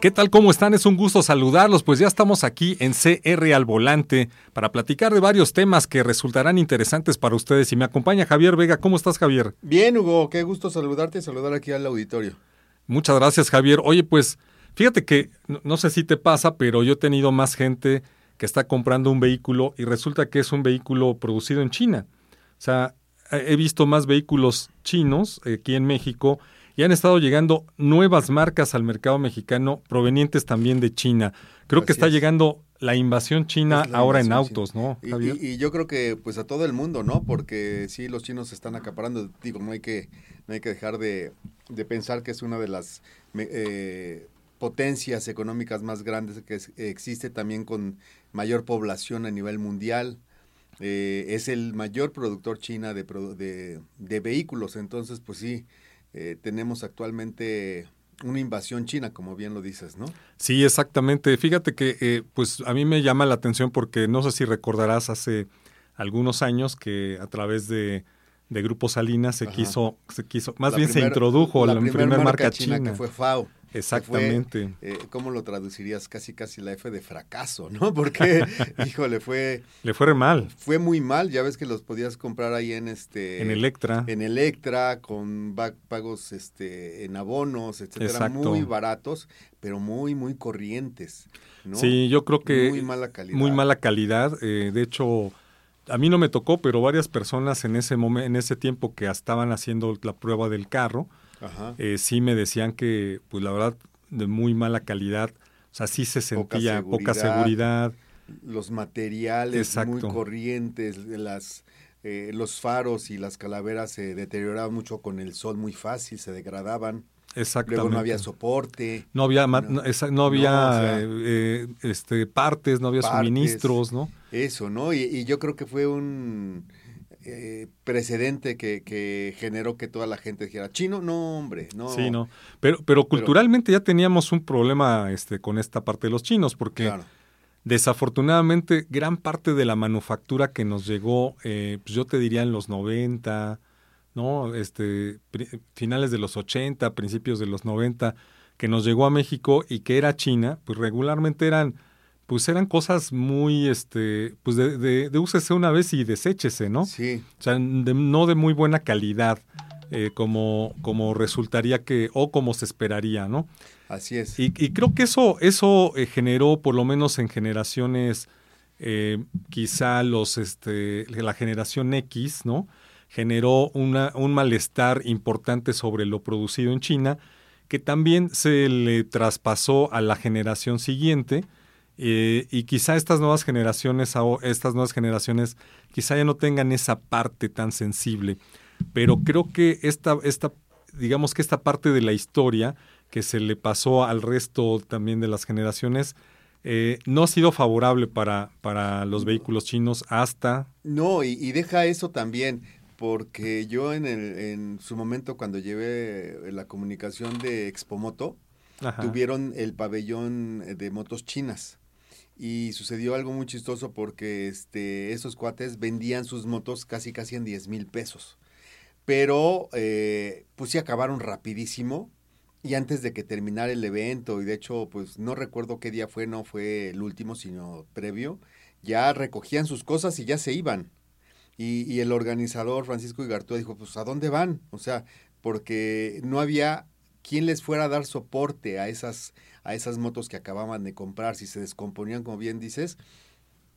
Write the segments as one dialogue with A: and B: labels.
A: ¿Qué tal? ¿Cómo están? Es un gusto saludarlos, pues ya estamos aquí en CR al Volante para platicar de varios temas que resultarán interesantes para ustedes. Y me acompaña Javier Vega. ¿Cómo estás, Javier?
B: Bien, Hugo, qué gusto saludarte y saludar aquí al auditorio.
A: Muchas gracias, Javier. Oye, pues fíjate que no, sé si te pasa, pero yo he tenido más gente que está comprando un vehículo y resulta que es un vehículo producido en China. O sea, he visto más vehículos chinos aquí en México y han estado llegando nuevas marcas al mercado mexicano provenientes también de China. Creo que está llegando la invasión china ahora en autos, ¿no?
B: Y, yo creo que pues a todo el mundo, ¿no? Porque sí, los chinos se están acaparando. Digo, no hay que, no hay que dejar de, pensar que es una de las eh, potencias económicas más grandes que existe también con mayor población a nivel mundial. Eh, es el mayor productor china de, de, de vehículos, entonces pues sí, eh, tenemos actualmente una invasión china, como bien lo dices, ¿no?
A: Sí, exactamente. Fíjate que eh, pues a mí me llama la atención porque no sé si recordarás hace algunos años que a través de, de Grupo Salinas se quiso, se quiso, más bien se introdujo la, primera marca, china,
B: que fue FAO.
A: Exactamente.
B: eh, ¿Cómo lo traducirías? Casi, casi la F de fracaso, ¿no? Porque, híjole, fue...
A: Le fue mal.
B: Fue muy mal. Ya ves que los podías comprar ahí en este...
A: En Electra.
B: En Electra, con pagos este, en abonos, etcétera. Muy baratos, pero muy, muy corrientes. ¿no?
A: Sí, yo creo que...
B: Muy mala calidad.
A: Muy mala calidad. Eh, de hecho a mí no me tocó, pero varias personas en ese momento, en ese tiempo que estaban haciendo la prueba del carro, eh, sí me decían que, pues la verdad, de muy mala calidad, o sea, sí se sentía poca seguridad.
B: los materiales muy corrientes, las, eh, los faros y las calaveras se deterioraban mucho con el sol muy fácil, se degradaban.
A: Exactamente.
B: Luego no había soporte.
A: No había, no, había eh, este, partes, no había suministros, ¿no?
B: Eso, ¿no? y, yo creo que fue un eh, precedente que, generó que toda la gente dijera, chino, no, hombre, no.
A: Sí, no. Pero, pero culturalmente ya teníamos un problema este, con esta parte de los chinos, porque desafortunadamente gran parte de la manufactura que nos llegó, eh, pues yo te diría en los 90, ¿no? Este, finales de los 80, principios de los 90, que nos llegó a México y que era China, pues regularmente eran pues eran cosas muy, este, pues de, de, úsese una vez y deséchese, ¿no?
B: Sí.
A: O sea, no de muy buena calidad, eh, como, como resultaría que, o como se esperaría, ¿no?
B: Así es.
A: Y, creo que eso, eso eh, generó, por lo menos en generaciones, eh, quizá los, este, la generación X, ¿no? Generó una, un malestar importante sobre lo producido en China, que también se le traspasó a la generación siguiente, eh, y quizá estas nuevas generaciones, estas nuevas generaciones, quizá ya no tengan esa parte tan sensible. Pero creo que esta, esta, digamos que esta parte de la historia que se le pasó al resto también de las generaciones, eh, no ha sido favorable para, para los vehículos chinos hasta...
B: No, y, deja eso también, porque yo en, el, en su momento cuando llevé la comunicación de Expomoto, tuvieron el pabellón de motos chinas y sucedió algo muy chistoso porque este, esos cuates vendían sus motos casi casi en 10 mil pesos. Pero eh, pues sí acabaron rapidísimo y antes de que terminara el evento, y de hecho pues no recuerdo qué día fue, no fue el último sino previo, ya recogían sus cosas y ya se iban. Y, y el organizador Francisco Igartúa dijo, pues ¿a dónde van? O sea, porque no había quien les fuera a dar soporte a esas a esas motos que acababan de comprar, si se descomponían, como bien dices,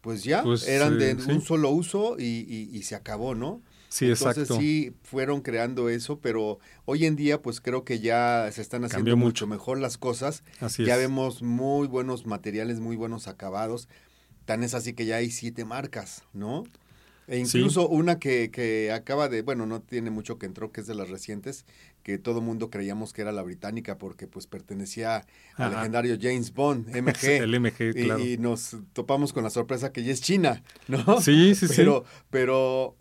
B: pues ya pues, eran de un solo uso y, se acabó, ¿no?
A: Sí, Entonces
B: sí fueron creando eso, pero hoy en día pues creo que ya se están haciendo mucho. mejor las cosas.
A: Así
B: ya vemos muy buenos materiales, muy buenos acabados. Tan es así que ya hay siete marcas, ¿no? E incluso una que, que, acaba de, bueno, no tiene mucho que entró, que es de las recientes, que todo mundo creíamos que era la británica porque pues pertenecía al legendario James Bond, MG.
A: El MG, claro.
B: Y, nos topamos con la sorpresa que ya es China, ¿no?
A: Sí, sí,
B: pero, sí. Pero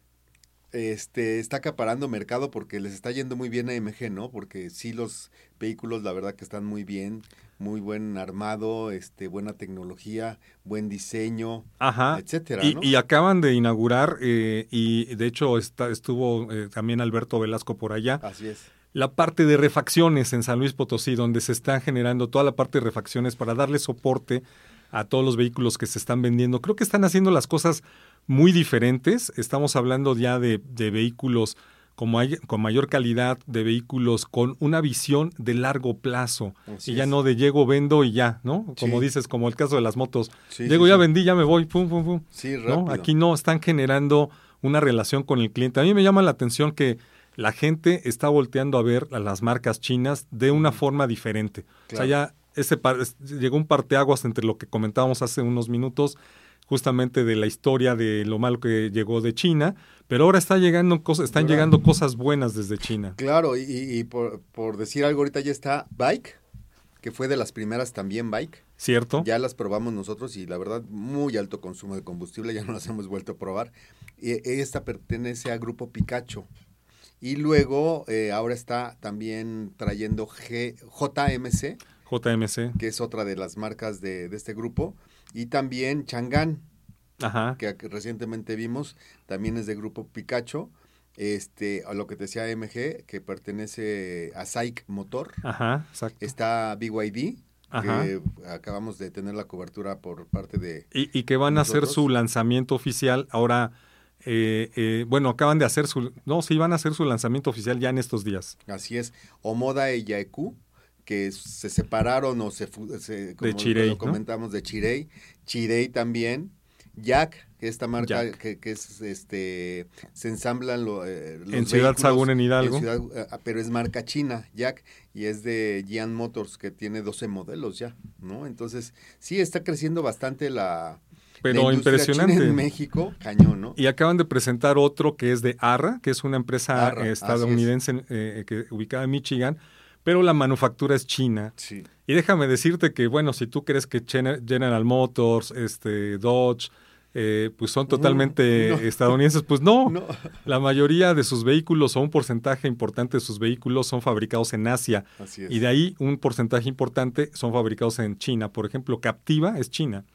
B: este, está acaparando mercado porque les está yendo muy bien a MG, ¿no? Porque sí los vehículos, la verdad que están muy bien, muy buen armado, este, buena tecnología, buen diseño,
A: Ajá.
B: etcétera.
A: Y, y acaban de inaugurar, eh, y de hecho está, estuvo eh, también Alberto Velasco por allá.
B: Así es
A: la parte de refacciones en San Luis Potosí, donde se está generando toda la parte de refacciones para darle soporte a todos los vehículos que se están vendiendo. Creo que están haciendo las cosas muy diferentes. Estamos hablando ya de, vehículos con, con, mayor calidad, de vehículos con una visión de largo plazo. y ya no de llego, vendo y ya, ¿no? Como dices, como el caso de las motos. llego, ya vendí, ya me voy, pum, pum, pum.
B: Sí,
A: Aquí no, están generando una relación con el cliente. A mí me llama la atención que la gente está volteando a ver a las marcas chinas de una forma diferente. O sea, ya ese llegó un parteaguas entre lo que comentábamos hace unos minutos, justamente de la historia de lo malo que llegó de China, pero ahora está llegando cosas, están llegando cosas buenas desde China.
B: Claro, y, por, por, decir algo, ahorita ya está Bike, que fue de las primeras también Bike.
A: Cierto.
B: Ya las probamos nosotros y la verdad, muy alto consumo de combustible, ya no las hemos vuelto a probar. Y esta pertenece al grupo Pikachu. Y luego, eh, ahora está también trayendo G, JMC.
A: JMC.
B: Que es otra de las marcas de, este grupo. Y también Chang'an,
A: Ajá.
B: Que, recientemente vimos, también es de grupo Pikachu. Este, a lo que te decía MG, que pertenece a SAIC Motor.
A: Ajá, exacto.
B: Está BYD, que acabamos de tener la cobertura por parte de...
A: Y, y que van a hacer su lanzamiento oficial ahora eh, eh, bueno, acaban de hacer su, no, sí, van a hacer su lanzamiento oficial ya en estos días.
B: Así es, Omoda y Yaeku, que se separaron o se, como
A: de Chirei,
B: comentamos de Chirei, Chirei también, Jack, esta marca Que, es este se ensamblan eh, los
A: en Ciudad Sagún en Hidalgo,
B: pero es marca china, Jack, y es de Gian Motors que tiene 12 modelos ya, ¿no? Entonces, sí está creciendo bastante la
A: pero impresionante.
B: en México, cañón, ¿no?
A: Y acaban de presentar otro que es de Arra, que es una empresa estadounidense eh, que, ubicada en Michigan, pero la manufactura es china.
B: Sí.
A: Y déjame decirte que, bueno, si tú crees que General Motors, este, Dodge, eh, pues son totalmente estadounidenses, pues no.
B: no.
A: La mayoría de sus vehículos o un porcentaje importante de sus vehículos son fabricados en Asia.
B: Así es.
A: Y de ahí un porcentaje importante son fabricados en China. Por ejemplo, Captiva es China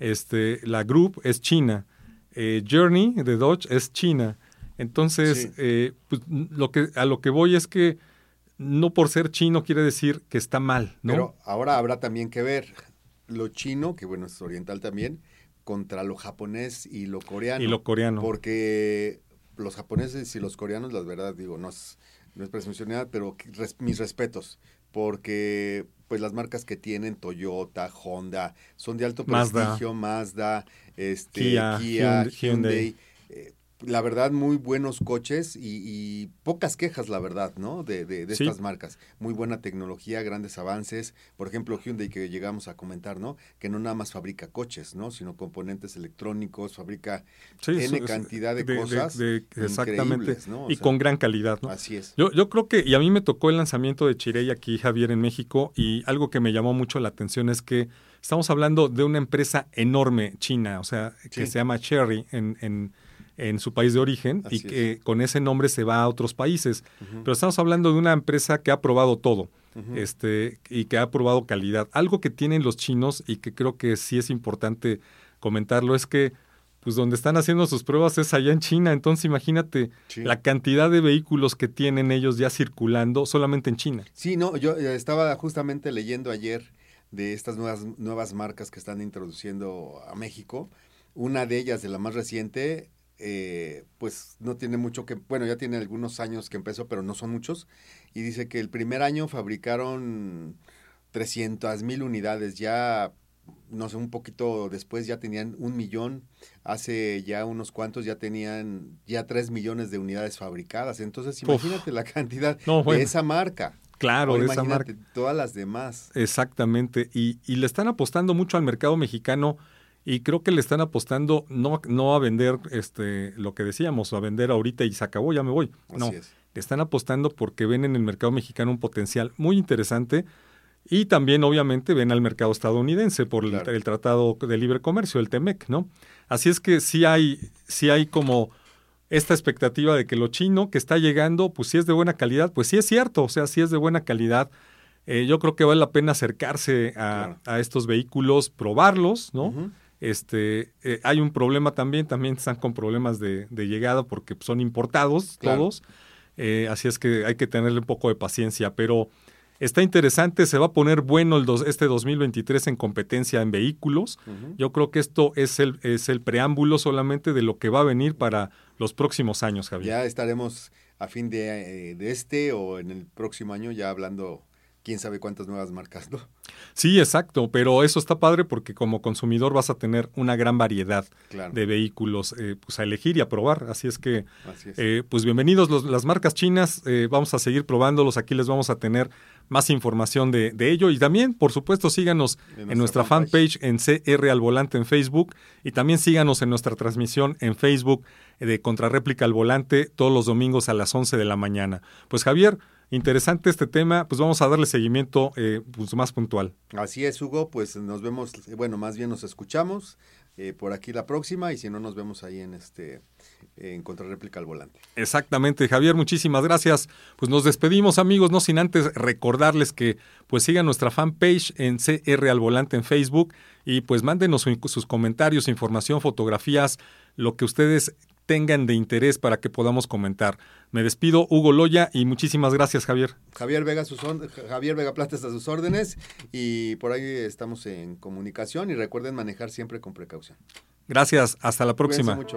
A: este, la Group es China, eh, Journey de Dodge es China. Entonces, eh, pues, lo que, a lo que voy es que no por ser chino quiere decir que está mal, ¿no?
B: Pero ahora habrá también que ver lo chino, que bueno, es oriental también, contra lo japonés y lo coreano.
A: Y lo coreano.
B: Porque los japoneses y los coreanos, la verdad, digo, no es, no es presunción, pero mis respetos, porque pues las marcas que tienen Toyota, Honda, son de alto prestigio, Mazda, este, Kia, Hyundai, la verdad, muy buenos coches y, pocas quejas, la verdad, ¿no? De, de, estas marcas. Muy buena tecnología, grandes avances. Por ejemplo, Hyundai que llegamos a comentar, ¿no? Que no nada más fabrica coches, ¿no? Sino componentes electrónicos, fabrica N cantidad de, cosas.
A: exactamente. y con gran calidad, ¿no?
B: Así es.
A: Yo, yo creo que, y a mí me tocó el lanzamiento de Chirey aquí, Javier, en México, y algo que me llamó mucho la atención es que estamos hablando de una empresa enorme china, o sea, que se llama Cherry en, en en su país de origen y que con ese nombre se va a otros países. Pero estamos hablando de una empresa que ha probado todo. Este, y que ha probado calidad. Algo que tienen los chinos y que creo que sí es importante comentarlo es que pues donde están haciendo sus pruebas es allá en China, entonces imagínate la cantidad de vehículos que tienen ellos ya circulando solamente en China.
B: Sí, no, yo eh, estaba justamente leyendo ayer de estas nuevas nuevas marcas que están introduciendo a México. Una de ellas, de la más reciente, eh, pues no tiene mucho que, bueno, ya tiene algunos años que empezó, pero no son muchos. Y dice que el primer año fabricaron 300 mil unidades, ya, no sé, un poquito después ya tenían un millón, hace ya unos cuantos ya tenían ya 3 millones de unidades fabricadas. Entonces, imagínate la cantidad de esa marca.
A: Claro, de esa marca.
B: Todas las demás.
A: Exactamente. Y, y le están apostando mucho al mercado mexicano y creo que le están apostando no, no a vender este, lo que decíamos, a vender ahorita y se acabó, ya me voy. no, le están apostando porque ven en el mercado mexicano un potencial muy interesante y también obviamente ven al mercado estadounidense por el, Tratado de Libre Comercio, el TEMEC, ¿no? Así es que sí hay, sí hay como esta expectativa de que lo chino que está llegando, pues si es de buena calidad, pues sí es cierto, o sea, si es de buena calidad. Eh, yo creo que vale la pena acercarse a, a estos vehículos, probarlos, ¿no? Este, eh, hay un problema también, también están con problemas de, llegada porque son importados todos. Eh, así es que hay que tenerle un poco de paciencia, pero está interesante, se va a poner bueno el este 2023 en competencia en vehículos. Yo creo que esto es el, es el preámbulo solamente de lo que va a venir para los próximos años, Javier.
B: Ya estaremos a fin de, eh, de este o en el próximo año ya hablando quién sabe cuántas nuevas marcas, ¿no?
A: Sí, exacto, pero eso está padre porque como consumidor vas a tener una gran variedad de vehículos eh, pues a elegir y a probar. Así es que, eh, pues bienvenidos los, las marcas chinas, eh, vamos a seguir probándolos, aquí les vamos a tener más información de, ello y también, por supuesto, síganos en, nuestra fanpage en CR al Volante en Facebook y también síganos en nuestra transmisión en Facebook de Contrarréplica al Volante todos los domingos a las 11 de la mañana. Pues Javier, interesante este tema, pues vamos a darle seguimiento eh, pues más puntual.
B: Así es, Hugo, pues nos vemos, bueno, más bien nos escuchamos eh, por aquí la próxima y si no nos vemos ahí en este en contrarréplica al volante.
A: Exactamente, Javier, muchísimas gracias. Pues nos despedimos, amigos, no sin antes recordarles que pues sigan nuestra fanpage en CR al volante en Facebook y pues mándenos sus comentarios, información, fotografías, lo que ustedes tengan de interés para que podamos comentar. Me despido, Hugo Loya, y muchísimas gracias, Javier.
B: Javier Vega, sus Javier Vega Plata está a sus órdenes y por ahí estamos en comunicación y recuerden manejar siempre con precaución.
A: Gracias, hasta la próxima. mucho.